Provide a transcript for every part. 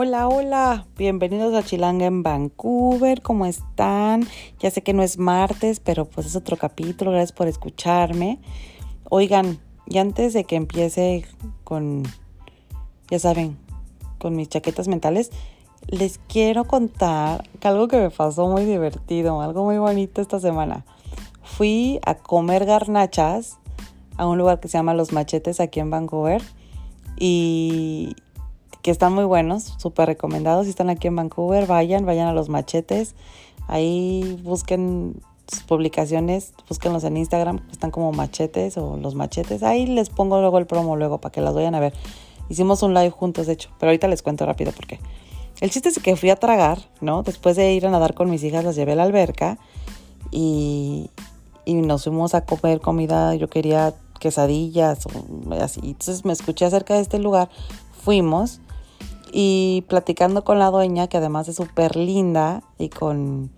Hola, hola, bienvenidos a Chilanga en Vancouver, ¿cómo están? Ya sé que no es martes, pero pues es otro capítulo, gracias por escucharme. Oigan, y antes de que empiece con, ya saben, con mis chaquetas mentales, les quiero contar algo que me pasó muy divertido, algo muy bonito esta semana. Fui a comer garnachas a un lugar que se llama Los Machetes aquí en Vancouver y que están muy buenos, súper recomendados. Si están aquí en Vancouver, vayan, vayan a Los Machetes. Ahí busquen sus publicaciones, búsquenlos en Instagram, están como machetes o los machetes. Ahí les pongo luego el promo luego para que las vayan a ver. Hicimos un live juntos, de hecho, pero ahorita les cuento rápido por qué. El chiste es que fui a tragar, ¿no? Después de ir a nadar con mis hijas, las llevé a la alberca y, y nos fuimos a comer comida. Yo quería quesadillas o así. Entonces me escuché acerca de este lugar, fuimos y platicando con la dueña, que además es súper linda, y con,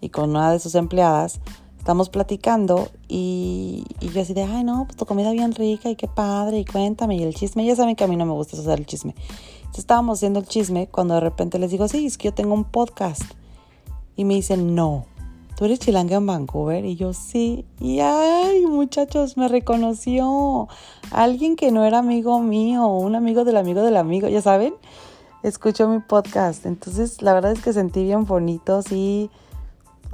y con una de sus empleadas, estamos platicando y, yo así de, ay no, pues tu comida bien rica y qué padre, y cuéntame, y el chisme, ya saben que a mí no me gusta hacer el chisme. Entonces estábamos haciendo el chisme cuando de repente les digo, sí, es que yo tengo un podcast. Y me dicen, no, ¿tú eres chilanga en Vancouver? Y yo, sí. Y ay, muchachos, me reconoció. Alguien que no era amigo mío, un amigo del amigo del amigo, ya saben, escuchó mi podcast. Entonces, la verdad es que sentí bien bonito, sí.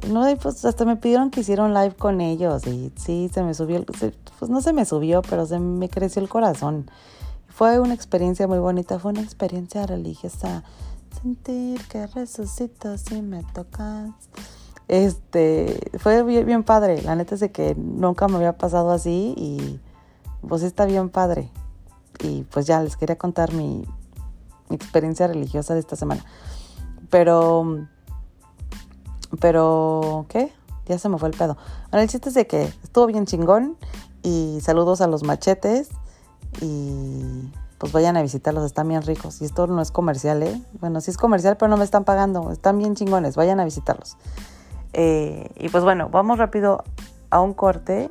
No, pues hasta me pidieron que hiciera un live con ellos y sí, se me subió, pues no se me subió, pero se me creció el corazón. Fue una experiencia muy bonita, fue una experiencia religiosa. Sentir que resucito si me tocas. Este, fue bien, padre. La neta es de que nunca me había pasado así y pues está bien padre. Y pues ya les quería contar mi experiencia religiosa de esta semana. Pero, pero, ¿qué? Ya se me fue el pedo. Bueno, el chiste es de que estuvo bien chingón y saludos a los machetes y pues vayan a visitarlos, están bien ricos. Y esto no es comercial, ¿eh? Bueno, sí es comercial, pero no me están pagando, están bien chingones, vayan a visitarlos. Eh, y pues bueno, vamos rápido a un corte.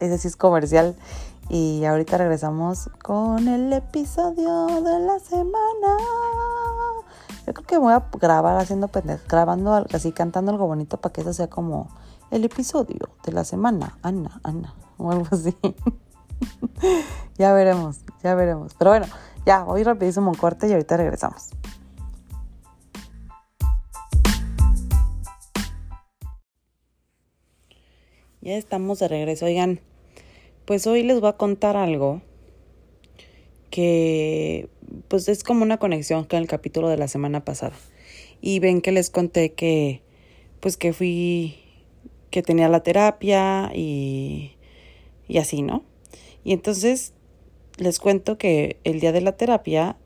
Ese sí es comercial. Y ahorita regresamos con el episodio de la semana. Yo creo que voy a grabar haciendo grabando así, cantando algo bonito para que eso sea como el episodio de la semana. Ana, Ana, o algo así. ya veremos, ya veremos. Pero bueno, ya, voy rapidísimo un corte y ahorita regresamos. Ya estamos de regreso. Oigan, pues hoy les voy a contar algo que pues es como una conexión con el capítulo de la semana pasada. Y ven que les conté que pues que fui que tenía la terapia y y así, ¿no? Y entonces les cuento que el día de la terapia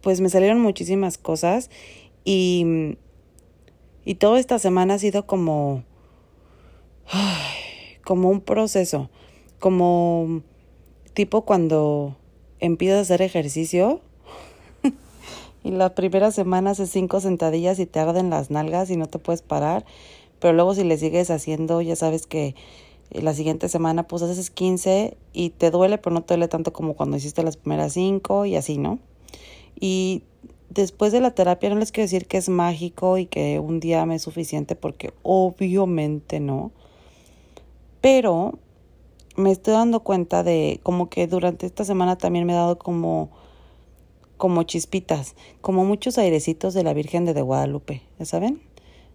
pues me salieron muchísimas cosas y y toda esta semana ha sido como como un proceso, como tipo cuando empiezas a hacer ejercicio y la primera semana haces cinco sentadillas y te arden las nalgas y no te puedes parar, pero luego si le sigues haciendo, ya sabes que la siguiente semana pues haces 15 y te duele, pero no te duele tanto como cuando hiciste las primeras cinco y así, ¿no? Y después de la terapia no les quiero decir que es mágico y que un día me es suficiente porque obviamente no. Pero me estoy dando cuenta de como que durante esta semana también me he dado como como chispitas, como muchos airecitos de la Virgen de, Guadalupe, ¿ya saben?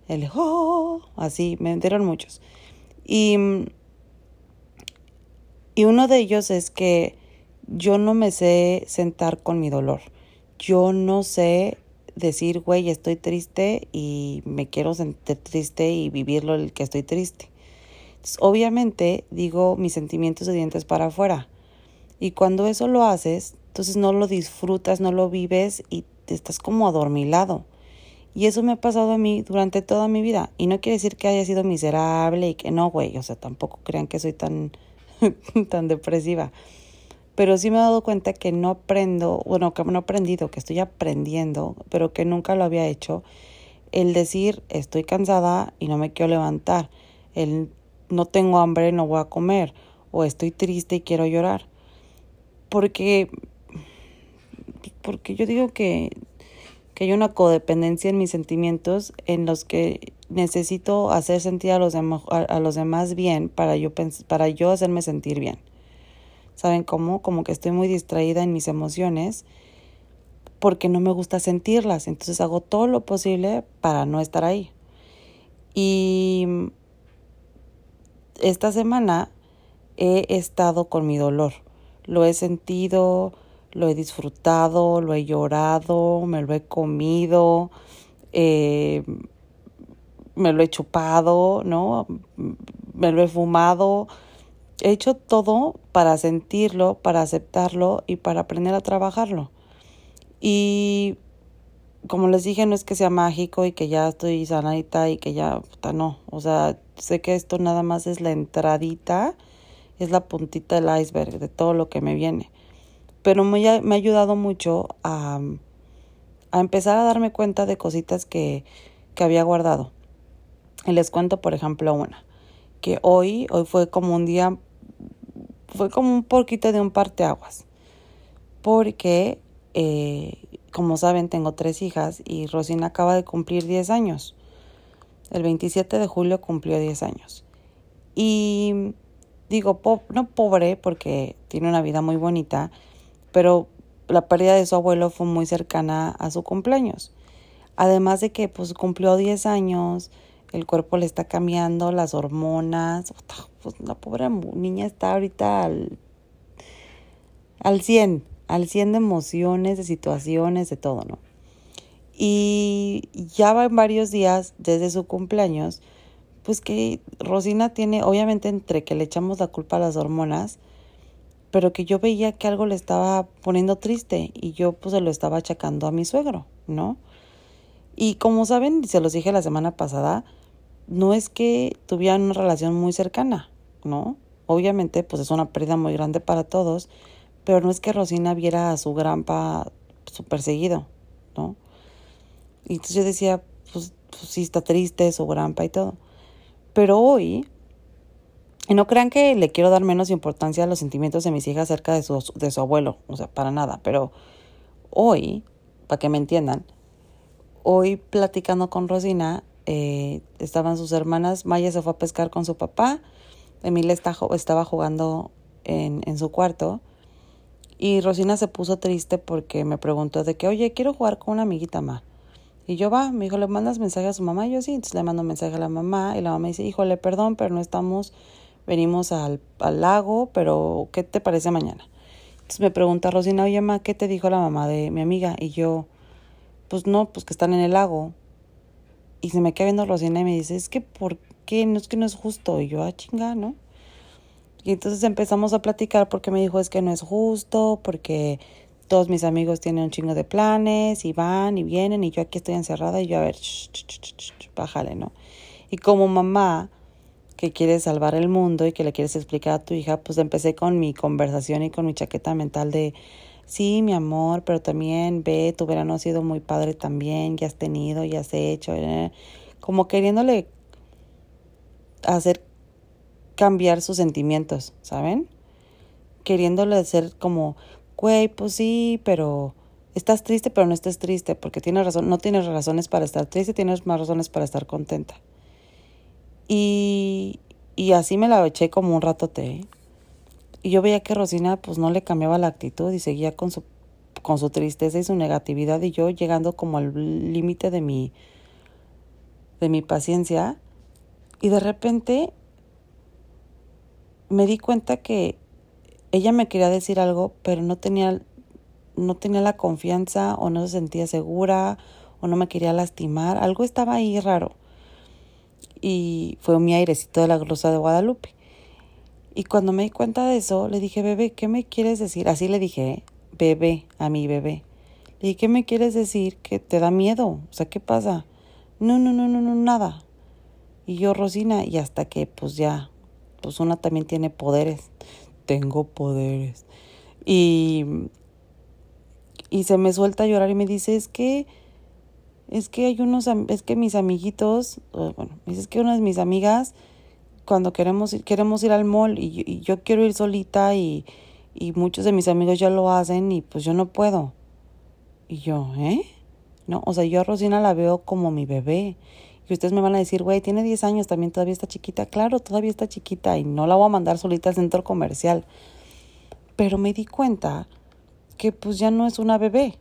El oh, así, me dieron muchos. Y, y uno de ellos es que yo no me sé sentar con mi dolor. Yo no sé decir, güey, estoy triste y me quiero sentir triste y vivirlo el que estoy triste obviamente digo mis sentimientos de dientes para afuera. Y cuando eso lo haces, entonces no lo disfrutas, no lo vives y te estás como adormilado. Y eso me ha pasado a mí durante toda mi vida. Y no quiere decir que haya sido miserable y que no, güey. O sea, tampoco crean que soy tan, tan depresiva. Pero sí me he dado cuenta que no aprendo, bueno, que no he aprendido, que estoy aprendiendo, pero que nunca lo había hecho. El decir, estoy cansada y no me quiero levantar. El no tengo hambre, no voy a comer, o estoy triste y quiero llorar. Porque, porque yo digo que, que hay una codependencia en mis sentimientos en los que necesito hacer sentir a los, a, los demás bien para yo, para yo hacerme sentir bien. ¿Saben cómo? Como que estoy muy distraída en mis emociones porque no me gusta sentirlas. Entonces hago todo lo posible para no estar ahí. Y esta semana he estado con mi dolor. Lo he sentido, lo he disfrutado, lo he llorado, me lo he comido, eh, me lo he chupado, ¿no? Me lo he fumado. He hecho todo para sentirlo, para aceptarlo y para aprender a trabajarlo. Y como les dije, no es que sea mágico y que ya estoy sanadita y que ya, no. O sea, sé que esto nada más es la entradita, es la puntita del iceberg de todo lo que me viene pero me, ha, me ha ayudado mucho a, a, empezar a darme cuenta de cositas que, que había guardado. Y les cuento, por ejemplo, una, que hoy, hoy fue como un día, fue como un poquito de un parteaguas, porque, eh, como saben, tengo tres hijas y Rosina acaba de cumplir 10 años. El 27 de julio cumplió 10 años. Y digo, no pobre porque tiene una vida muy bonita, pero la pérdida de su abuelo fue muy cercana a su cumpleaños. Además de que pues cumplió 10 años, el cuerpo le está cambiando, las hormonas, pues la pobre niña está ahorita al, al 100, al 100 de emociones, de situaciones, de todo, ¿no? Y ya va en varios días desde su cumpleaños, pues que Rosina tiene, obviamente entre que le echamos la culpa a las hormonas, pero que yo veía que algo le estaba poniendo triste y yo pues se lo estaba achacando a mi suegro, ¿no? Y como saben, se los dije la semana pasada, no es que tuvieran una relación muy cercana, ¿no? Obviamente pues es una pérdida muy grande para todos, pero no es que Rosina viera a su granpa súper seguido, ¿no? Y entonces yo decía, pues, pues sí está triste su granpa y todo. Pero hoy y no crean que le quiero dar menos importancia a los sentimientos de mis hijas acerca de su, de su abuelo, o sea, para nada, pero hoy, para que me entiendan, hoy platicando con Rosina, eh, estaban sus hermanas, Maya se fue a pescar con su papá, Emilia está, estaba jugando en, en su cuarto y Rosina se puso triste porque me preguntó de que, oye, quiero jugar con una amiguita más. Y yo va, me dijo, ¿le mandas mensaje a su mamá? Yo sí, entonces le mando mensaje a la mamá y la mamá dice, híjole, perdón, pero no estamos venimos al, al, lago, pero ¿qué te parece mañana? Entonces me pregunta Rosina, oye, ma, ¿qué te dijo la mamá de mi amiga? Y yo, pues no, pues que están en el lago. Y se me queda viendo Rosina y me dice, es que ¿por qué? No es que no es justo. Y yo, ah, chinga, ¿no? Y entonces empezamos a platicar porque me dijo, es que no es justo, porque todos mis amigos tienen un chingo de planes y van y vienen y yo aquí estoy encerrada y yo, a ver, bájale, ¿no? Y como mamá, que quieres salvar el mundo y que le quieres explicar a tu hija, pues empecé con mi conversación y con mi chaqueta mental de, sí, mi amor, pero también ve, tu verano ha sido muy padre también, ya has tenido, ya has hecho, eh", como queriéndole hacer cambiar sus sentimientos, ¿saben? Queriéndole hacer como, güey, pues sí, pero estás triste, pero no estés triste, porque tienes razón, no tienes razones para estar triste, tienes más razones para estar contenta. Y, y así me la eché como un ratote. Y yo veía que Rosina pues no le cambiaba la actitud y seguía con su, con su tristeza y su negatividad y yo llegando como al límite de mi, de mi paciencia. Y de repente me di cuenta que ella me quería decir algo, pero no tenía, no tenía la confianza o no se sentía segura o no me quería lastimar. Algo estaba ahí raro y fue mi airecito de la glosa de Guadalupe. Y cuando me di cuenta de eso, le dije, bebé, ¿qué me quieres decir? Así le dije, bebé, a mi bebé. Le dije, ¿qué me quieres decir? Que te da miedo. O sea, ¿qué pasa? No, no, no, no, no, nada. Y yo, Rosina, y hasta que pues ya, pues una también tiene poderes. Tengo poderes. Y, y se me suelta a llorar y me dice, es que es que hay unos, es que mis amiguitos, bueno, es que una de mis amigas, cuando queremos ir, queremos ir al mall y, yo quiero ir solita y, y muchos de mis amigos ya lo hacen y pues yo no puedo. Y yo, ¿eh? ¿no? O sea, yo a Rosina la veo como mi bebé. Y ustedes me van a decir, güey, tiene 10 años, también todavía está chiquita. Claro, todavía está chiquita y no la voy a mandar solita al centro comercial. Pero me di cuenta que pues ya no es una bebé,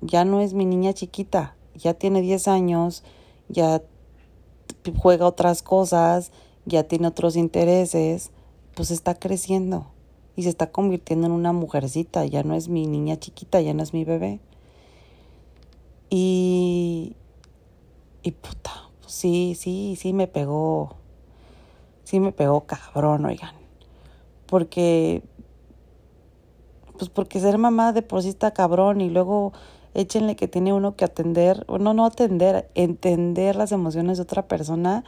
ya no es mi niña chiquita, ya tiene 10 años, ya juega otras cosas, ya tiene otros intereses, pues está creciendo y se está convirtiendo en una mujercita, ya no es mi niña chiquita, ya no es mi bebé. Y, y puta, sí, sí, sí me pegó, sí me pegó cabrón, oigan, porque, pues porque ser mamá de por cabrón y luego échenle que tiene uno que atender, o no, no atender, entender las emociones de otra persona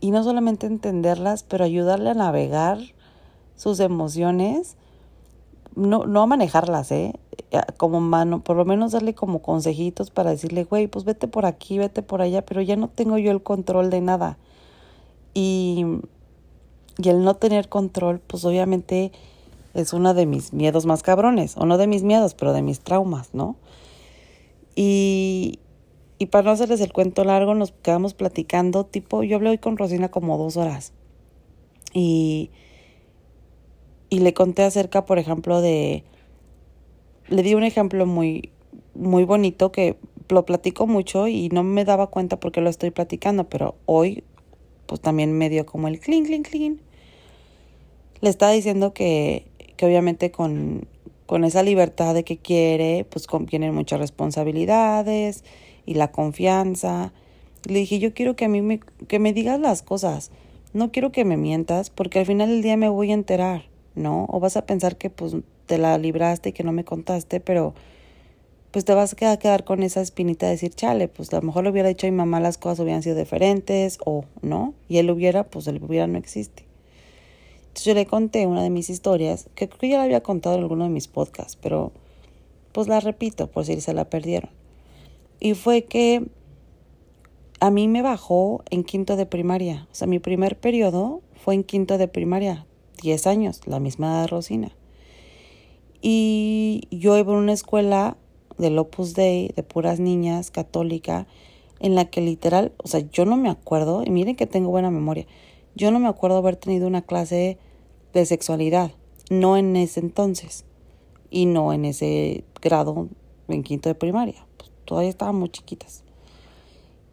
y no solamente entenderlas, pero ayudarle a navegar sus emociones, no, no a manejarlas, ¿eh? Como mano, por lo menos darle como consejitos para decirle, güey, pues vete por aquí, vete por allá, pero ya no tengo yo el control de nada. Y, y el no tener control, pues obviamente es uno de mis miedos más cabrones, o no de mis miedos, pero de mis traumas, ¿no? Y, y para no hacerles el cuento largo, nos quedamos platicando, tipo, yo hablé hoy con Rosina como dos horas. Y, y le conté acerca, por ejemplo, de... Le di un ejemplo muy, muy bonito que lo platico mucho y no me daba cuenta porque lo estoy platicando, pero hoy pues también me dio como el clean, clean, clean. Le estaba diciendo que, que obviamente con, con esa libertad de que quiere, pues vienen muchas responsabilidades y la confianza. Le dije, yo quiero que a mí me, que me digas las cosas, no quiero que me mientas, porque al final del día me voy a enterar, ¿no? O vas a pensar que pues te la libraste y que no me contaste, pero pues te vas a quedar con esa espinita de decir, chale, pues a lo mejor le hubiera dicho a mi mamá las cosas hubieran sido diferentes, o no, y él hubiera, pues él hubiera no existe. Entonces yo le conté una de mis historias, que creo que ya la había contado en alguno de mis podcasts, pero pues la repito por si se la perdieron. Y fue que a mí me bajó en quinto de primaria. O sea, mi primer periodo fue en quinto de primaria, 10 años, la misma edad de Rosina. Y yo iba a una escuela del Opus Dei, de puras niñas, católica, en la que literal, o sea, yo no me acuerdo, y miren que tengo buena memoria, yo no me acuerdo haber tenido una clase de sexualidad, no en ese entonces y no en ese grado en quinto de primaria, pues, todavía estaban muy chiquitas.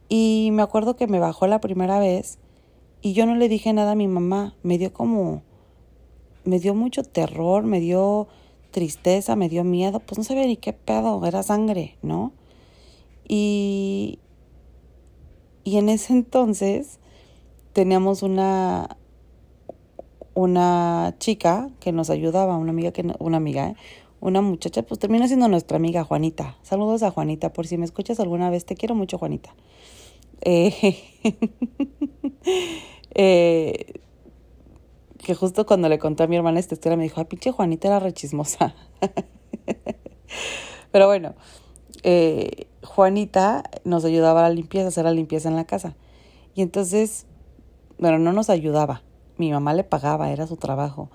Y me acuerdo que me bajó la primera vez y yo no le dije nada a mi mamá, me dio como, me dio mucho terror, me dio tristeza, me dio miedo, pues no sabía ni qué pedo, era sangre, ¿no? Y, y en ese entonces teníamos una, una chica que nos ayudaba, una amiga que una amiga, ¿eh? una muchacha, pues terminó siendo nuestra amiga Juanita. Saludos a Juanita, por si me escuchas alguna vez, te quiero mucho Juanita. Eh, eh, que justo cuando le conté a mi hermana esta historia me dijo, ay, pinche Juanita era rechismosa. Pero bueno, eh, Juanita nos ayudaba a la limpieza, a hacer la limpieza en la casa. Y entonces, bueno, no nos ayudaba, mi mamá le pagaba, era su trabajo.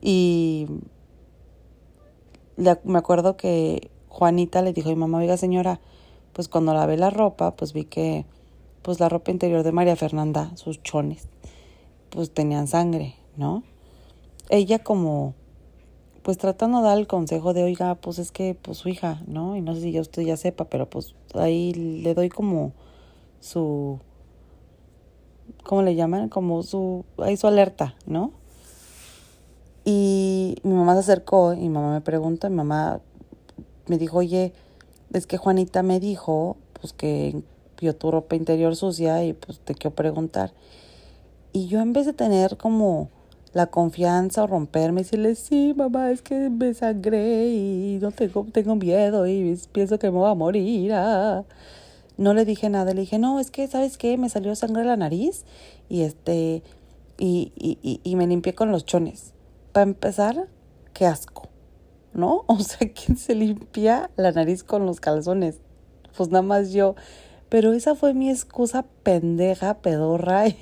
Y me acuerdo que Juanita le dijo a mi mamá, oiga señora, pues cuando lavé la ropa, pues vi que pues la ropa interior de María Fernanda, sus chones, pues tenían sangre, ¿no? Ella como, pues tratando de dar el consejo de, oiga, pues es que, pues su hija, ¿no? Y no sé si ya usted ya sepa, pero pues ahí le doy como su ¿cómo le llaman? Como su, ahí su alerta, ¿no? Y mi mamá se acercó y mi mamá me pregunta, mi mamá me dijo, oye, es que Juanita me dijo, pues que vio tu ropa interior sucia y pues te quiero preguntar. Y yo en vez de tener como la confianza o romperme y decirle, sí, mamá, es que me sangré y no tengo, tengo miedo y pienso que me voy a morir. Ah no le dije nada, le dije, no, es que, ¿sabes qué? Me salió sangre en la nariz y este, y, y, y, me limpié con los chones. Para empezar, qué asco, ¿no? O sea, ¿quién se limpia la nariz con los calzones? Pues nada más yo. Pero esa fue mi excusa pendeja, pedorra.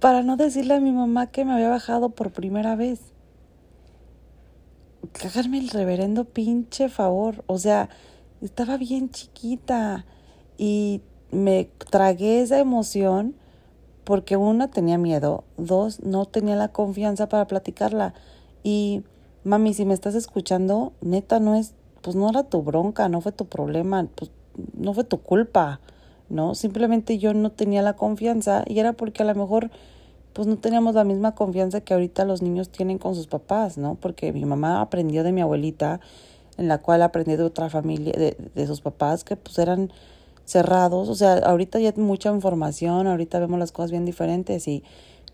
para no decirle a mi mamá que me había bajado por primera vez. háganme el reverendo pinche favor. O sea, estaba bien chiquita y me tragué esa emoción porque una tenía miedo, dos no tenía la confianza para platicarla y mami, si me estás escuchando, neta no es, pues no era tu bronca, no fue tu problema, pues no fue tu culpa, ¿no? Simplemente yo no tenía la confianza y era porque a lo mejor pues no teníamos la misma confianza que ahorita los niños tienen con sus papás, ¿no? Porque mi mamá aprendió de mi abuelita, en la cual aprendió de otra familia, de, de sus papás, que pues eran cerrados. O sea, ahorita ya hay mucha información, ahorita vemos las cosas bien diferentes y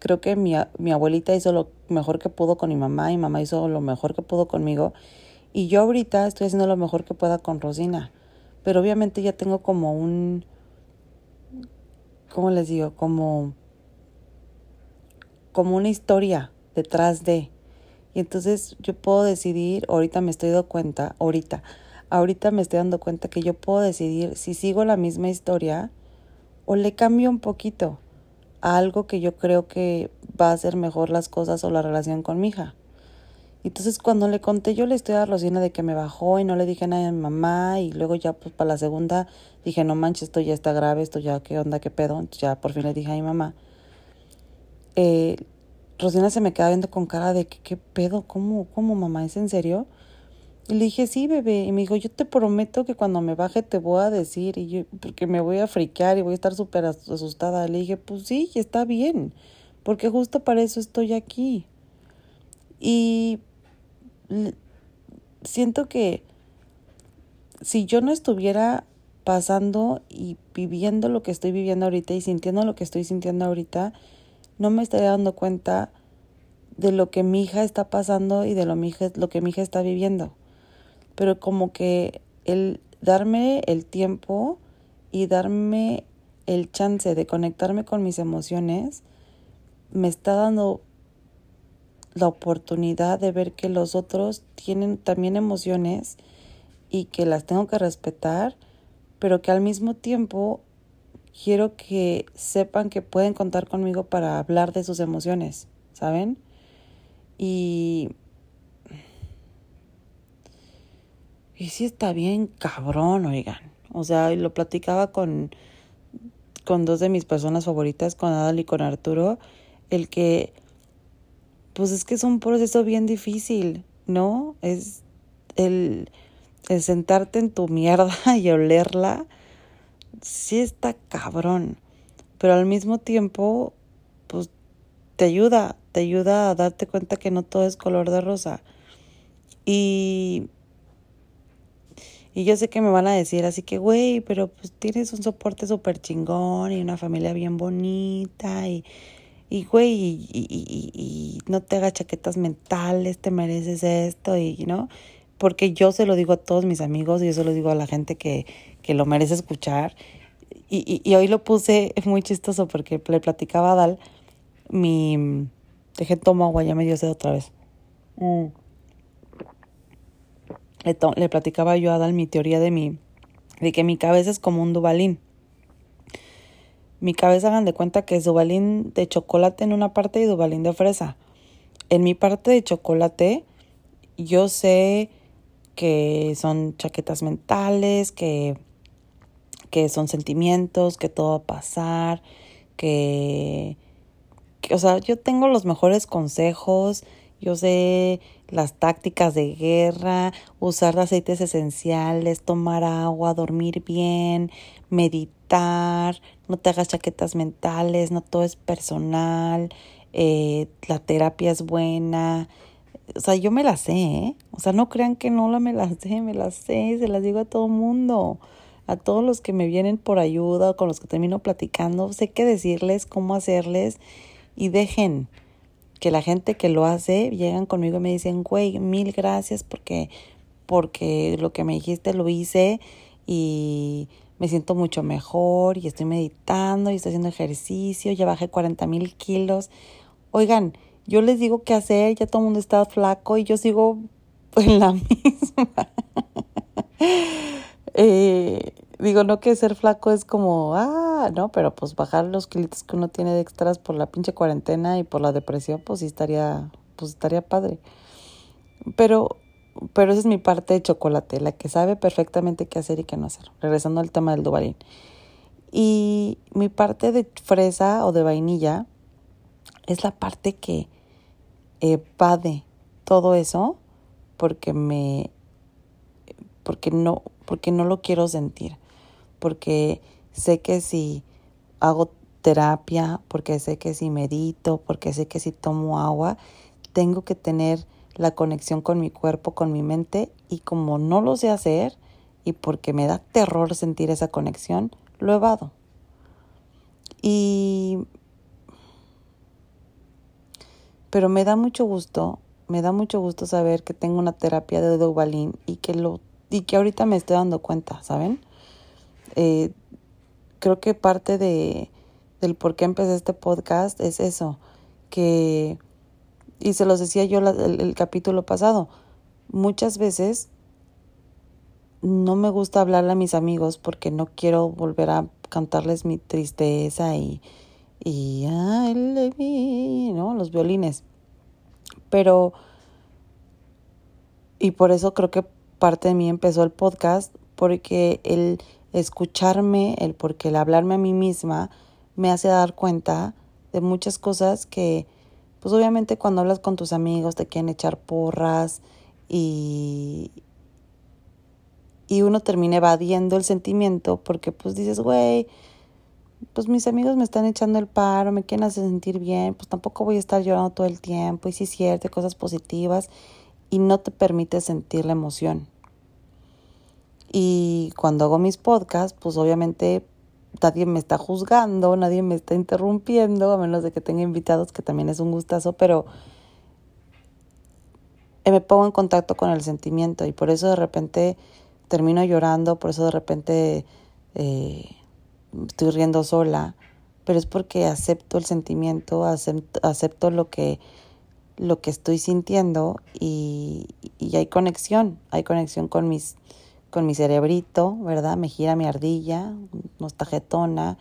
creo que mi, mi abuelita hizo lo mejor que pudo con mi mamá y mamá hizo lo mejor que pudo conmigo. Y yo ahorita estoy haciendo lo mejor que pueda con Rosina. Pero obviamente ya tengo como un... ¿Cómo les digo? Como como una historia detrás de. Y entonces yo puedo decidir, ahorita me estoy dando cuenta, ahorita, ahorita me estoy dando cuenta que yo puedo decidir si sigo la misma historia o le cambio un poquito a algo que yo creo que va a hacer mejor las cosas o la relación con mi hija. Entonces cuando le conté yo la historia a Rosina de que me bajó y no le dije nada a mi mamá y luego ya pues para la segunda dije no manches esto ya está grave, esto ya qué onda, qué pedo, ya por fin le dije a mi mamá eh, Rosina se me queda viendo con cara de que, ¿qué pedo? ¿Cómo, ¿Cómo, mamá? ¿Es en serio? Y le dije, sí, bebé. Y me dijo, yo te prometo que cuando me baje te voy a decir, y yo, porque me voy a friquear y voy a estar súper asustada. Le dije, pues sí, está bien, porque justo para eso estoy aquí. Y siento que si yo no estuviera pasando y viviendo lo que estoy viviendo ahorita y sintiendo lo que estoy sintiendo ahorita, no me estaría dando cuenta de lo que mi hija está pasando y de lo, mi lo que mi hija está viviendo. Pero como que el darme el tiempo y darme el chance de conectarme con mis emociones me está dando la oportunidad de ver que los otros tienen también emociones y que las tengo que respetar, pero que al mismo tiempo quiero que sepan que pueden contar conmigo para hablar de sus emociones, ¿saben? Y... Y sí está bien cabrón, oigan. O sea, lo platicaba con, con dos de mis personas favoritas, con Adal y con Arturo, el que, pues es que es un proceso bien difícil, ¿no? Es el, sentarte en tu mierda y olerla sí está cabrón, pero al mismo tiempo, pues te ayuda, te ayuda a darte cuenta que no todo es color de rosa. Y, y yo sé que me van a decir así que, güey, pero pues tienes un soporte súper chingón y una familia bien bonita y, y güey, y, y, y, y, no te hagas chaquetas mentales, te mereces esto y, ¿no? Porque yo se lo digo a todos mis amigos y yo se lo digo a la gente que, que lo merece escuchar. Y, y, hoy lo puse muy chistoso porque le platicaba a Dal mi... Dejé tomo agua, ya me dio sed otra vez. Mm. Le, le, platicaba yo a Dal mi teoría de mi... De que mi cabeza es como un dubalín. Mi cabeza, hagan de cuenta que es dubalín de chocolate en una parte y dubalín de fresa. En mi parte de chocolate, yo sé que son chaquetas mentales, que que son sentimientos, que todo va a pasar, que, que, o sea, yo tengo los mejores consejos, yo sé las tácticas de guerra, usar aceites esenciales, tomar agua, dormir bien, meditar, no te hagas chaquetas mentales, no todo es personal, eh, la terapia es buena. O sea, yo me la sé, ¿eh? O sea, no crean que no la me la sé, me la sé, se las digo a todo mundo a todos los que me vienen por ayuda o con los que termino platicando, sé qué decirles, cómo hacerles y dejen que la gente que lo hace llegan conmigo y me dicen, güey, mil gracias porque, porque lo que me dijiste lo hice y me siento mucho mejor y estoy meditando y estoy haciendo ejercicio, ya bajé 40 mil kilos. Oigan, yo les digo qué hacer, ya todo el mundo está flaco y yo sigo en la misma. Eh, digo, no que ser flaco es como, ah, no, pero pues bajar los kilitos que uno tiene de extras por la pinche cuarentena y por la depresión, pues sí estaría, pues estaría padre. Pero pero esa es mi parte de chocolate, la que sabe perfectamente qué hacer y qué no hacer. Regresando al tema del Dubalín. Y mi parte de fresa o de vainilla es la parte que evade todo eso porque me porque no porque no lo quiero sentir porque sé que si hago terapia porque sé que si medito porque sé que si tomo agua tengo que tener la conexión con mi cuerpo con mi mente y como no lo sé hacer y porque me da terror sentir esa conexión lo evado y pero me da mucho gusto, me da mucho gusto saber que tengo una terapia de Duvalin y que lo y que ahorita me estoy dando cuenta, ¿saben? Eh, creo que parte de del por qué empecé este podcast es eso, que y se los decía yo el capítulo pasado, muchas veces no me gusta hablarle a mis amigos porque no quiero volver a cantarles mi tristeza y, y ¿no? Los violines. Pero, y por eso creo que parte de mí empezó el podcast, porque el escucharme, el porque el hablarme a mí misma me hace dar cuenta de muchas cosas que, pues obviamente cuando hablas con tus amigos te quieren echar porras y, y uno termina evadiendo el sentimiento porque pues dices, güey, pues mis amigos me están echando el paro, me quieren hacer sentir bien, pues tampoco voy a estar llorando todo el tiempo y sí es cierto, cosas positivas y no te permite sentir la emoción. Y cuando hago mis podcasts, pues obviamente nadie me está juzgando, nadie me está interrumpiendo, a menos de que tenga invitados, que también es un gustazo, pero me pongo en contacto con el sentimiento y por eso de repente termino llorando, por eso de repente... Eh, estoy riendo sola, pero es porque acepto el sentimiento, acepto, lo que lo que estoy sintiendo y, y, hay conexión, hay conexión con mis con mi cerebrito, ¿verdad? Me gira mi ardilla, no está jetona,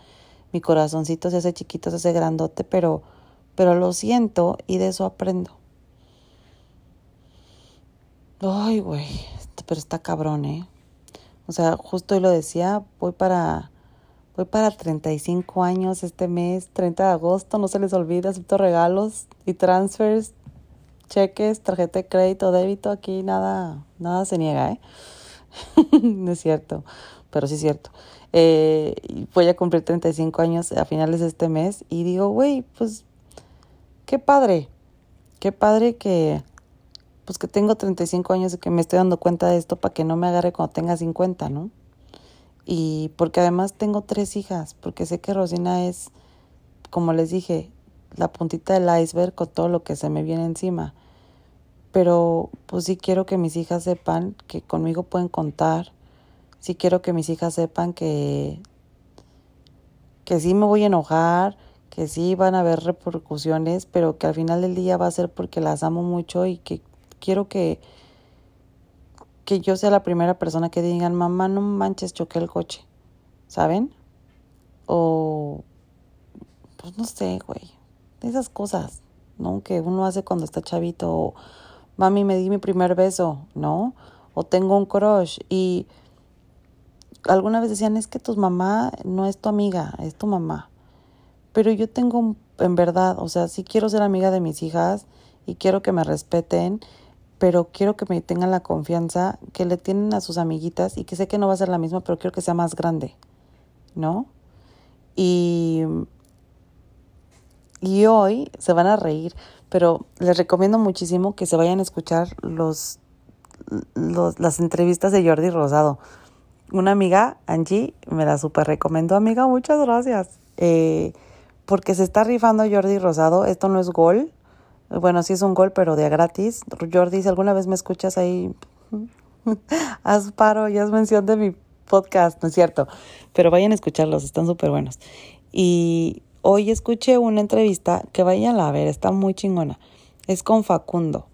mi corazoncito se hace chiquito, se hace grandote, pero pero lo siento y de eso aprendo. Ay, güey, pero está cabrón, ¿eh? O sea, justo hoy lo decía, voy para Voy para 35 años este mes, 30 de agosto, no se les olvide, acepto regalos y transfers, cheques, tarjeta de crédito, débito, aquí nada, nada se niega, ¿eh? no es cierto, pero sí es cierto. Eh, voy a cumplir 35 años a finales de este mes y digo, güey, pues qué padre, qué padre que, pues que tengo 35 años y que me estoy dando cuenta de esto para que no me agarre cuando tenga 50, ¿no? Y porque además tengo tres hijas, porque sé que Rosina es, como les dije, la puntita del iceberg con todo lo que se me viene encima. Pero pues sí quiero que mis hijas sepan que conmigo pueden contar. Sí quiero que mis hijas sepan que, que sí me voy a enojar, que sí van a haber repercusiones, pero que al final del día va a ser porque las amo mucho y que quiero que, que yo sea la primera persona que digan, mamá, no manches, choqué el coche, ¿saben? O, pues no sé, güey, esas cosas, ¿no? Que uno hace cuando está chavito, mami, me di mi primer beso, ¿no? O tengo un crush y alguna vez decían, es que tu mamá no es tu amiga, es tu mamá. Pero yo tengo, en verdad, o sea, sí quiero ser amiga de mis hijas y quiero que me respeten pero quiero que me tengan la confianza que le tienen a sus amiguitas y que sé que no va a ser la misma, pero quiero que sea más grande, ¿no? Y, y hoy se van a reír, pero les recomiendo muchísimo que se vayan a escuchar los, los las entrevistas de Jordi Rosado. Una amiga, Angie, me la super recomendó, amiga, muchas gracias. Eh, porque se está rifando Jordi Rosado, esto no es gol, bueno, sí es un gol, pero de gratis. Jordi, si alguna vez me escuchas ahí, haz paro y haz mención de mi podcast, no es cierto. Pero vayan a escucharlos, están súper buenos. Y hoy escuché una entrevista que vayan a ver, está muy chingona. Es con Facundo.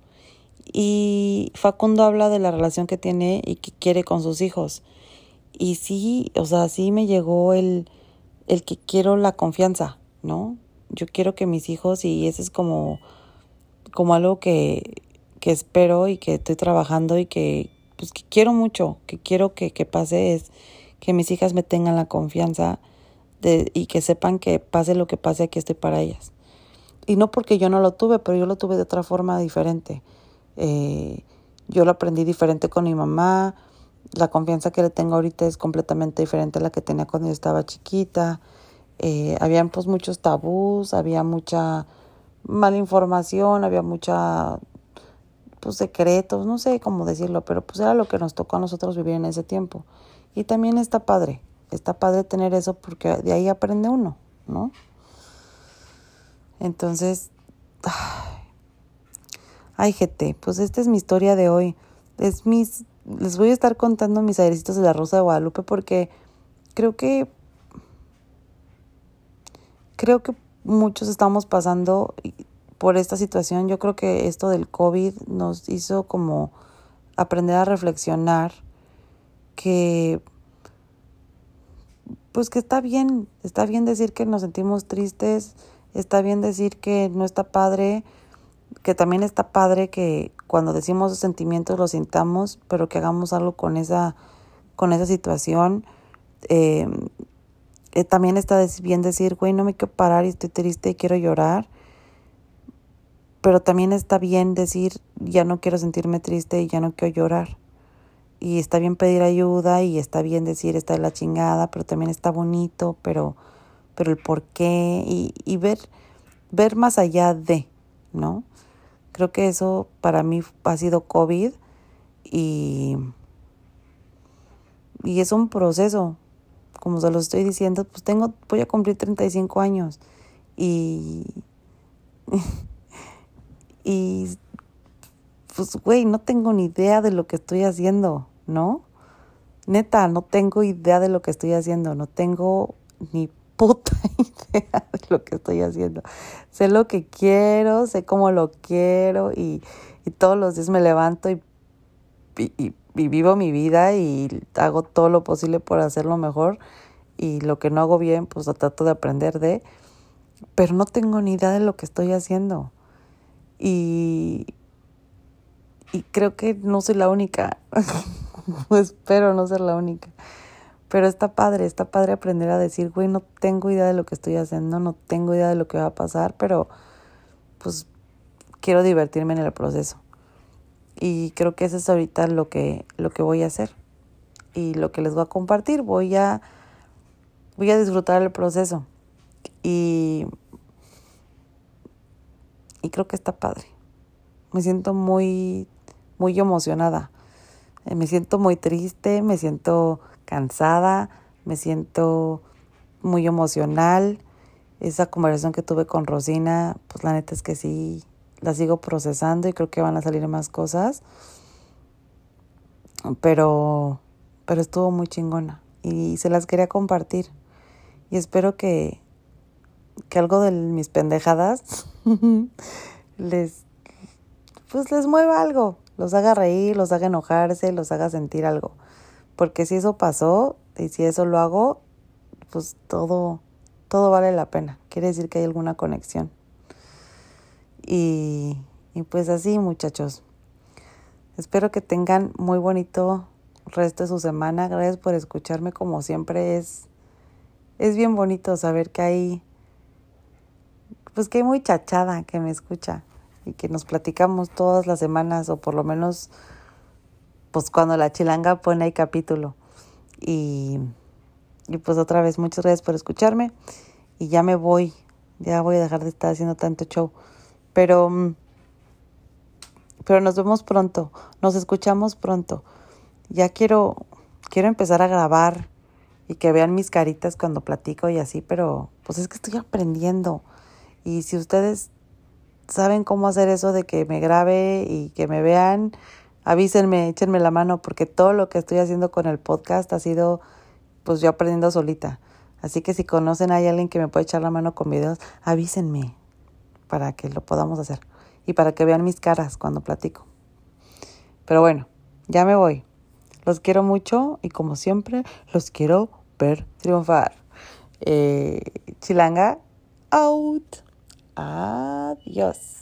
Y Facundo habla de la relación que tiene y que quiere con sus hijos. Y sí, o sea, sí me llegó el, el que quiero la confianza, ¿no? Yo quiero que mis hijos, y ese es como como algo que, que espero y que estoy trabajando y que, pues, que quiero mucho, que quiero que, que pase es que mis hijas me tengan la confianza de, y que sepan que pase lo que pase, aquí estoy para ellas. Y no porque yo no lo tuve, pero yo lo tuve de otra forma diferente. Eh, yo lo aprendí diferente con mi mamá. La confianza que le tengo ahorita es completamente diferente a la que tenía cuando yo estaba chiquita. Eh, habían pues muchos tabús, había mucha mala información, había mucha pues secretos, no sé cómo decirlo, pero pues era lo que nos tocó a nosotros vivir en ese tiempo. Y también está padre, está padre tener eso porque de ahí aprende uno, ¿no? Entonces, ay, GT, pues esta es mi historia de hoy. Es mis, les voy a estar contando mis airecitos de la Rosa de Guadalupe porque creo que, creo que muchos estamos pasando por esta situación. Yo creo que esto del COVID nos hizo como aprender a reflexionar que pues que está bien, está bien decir que nos sentimos tristes, está bien decir que no está padre, que también está padre que cuando decimos los sentimientos los sintamos, pero que hagamos algo con esa, con esa situación. Eh, eh, también está bien decir, güey, no me quiero parar y estoy triste y quiero llorar. Pero también está bien decir, ya no quiero sentirme triste y ya no quiero llorar. Y está bien pedir ayuda y está bien decir, está de la chingada, pero también está bonito, pero, pero el por qué y, y ver, ver más allá de, ¿no? Creo que eso para mí ha sido COVID y, y es un proceso, como se lo estoy diciendo, pues tengo, voy a cumplir 35 años y, y pues, güey, no tengo ni idea de lo que estoy haciendo, ¿no? Neta, no tengo idea de lo que estoy haciendo, no tengo ni puta idea de lo que estoy haciendo. Sé lo que quiero, sé cómo lo quiero y, y todos los días me levanto y, y, y, vivo mi vida y hago todo lo posible por hacerlo mejor y lo que no hago bien, pues lo trato de aprender de, pero no tengo ni idea de lo que estoy haciendo. Y, y creo que no soy la única. Espero no ser la única. Pero está padre, está padre aprender a decir, güey, no tengo idea de lo que estoy haciendo, no tengo idea de lo que va a pasar, pero pues quiero divertirme en el proceso. Y creo que eso es ahorita lo que, lo que voy a hacer. Y lo que les voy a compartir, voy a, voy a disfrutar el proceso. Y, y creo que está padre. Me siento muy muy emocionada. Eh, me siento muy triste, me siento cansada, me siento muy emocional. Esa conversación que tuve con Rosina, pues la neta es que sí, la sigo procesando y creo que van a salir más cosas. Pero, pero estuvo muy chingona y se las quería compartir. Y espero que, que algo de mis pendejadas les, pues les mueva algo los haga reír, los haga enojarse, los haga sentir algo. Porque si eso pasó y si eso lo hago, pues todo, todo vale la pena. Quiere decir que hay alguna conexión. Y, y pues así, muchachos. Espero que tengan muy bonito resto de su semana. Gracias por escucharme como siempre. Es, es bien bonito saber que hay, pues que hay muchachada que me escucha y que nos platicamos todas las semanas o por lo menos pues cuando la chilanga pone ahí capítulo. Y, y pues otra vez muchas gracias por escucharme y ya me voy, ya voy a dejar de estar haciendo tanto show. Pero mm, pero nos vemos pronto, nos escuchamos pronto. Ya quiero quiero empezar a grabar y que vean mis caritas cuando platico y así, pero pues es que estoy aprendiendo. Y si ustedes saben cómo hacer eso de que me grabe y que me vean, avísenme, échenme la mano, porque todo lo que estoy haciendo con el podcast ha sido pues yo aprendiendo solita. Así que si conocen a alguien que me puede echar la mano con videos, avísenme para que lo podamos hacer y para que vean mis caras cuando platico. Pero bueno, ya me voy. Los quiero mucho y como siempre, los quiero ver triunfar. Eh, chilanga, out. Adiós.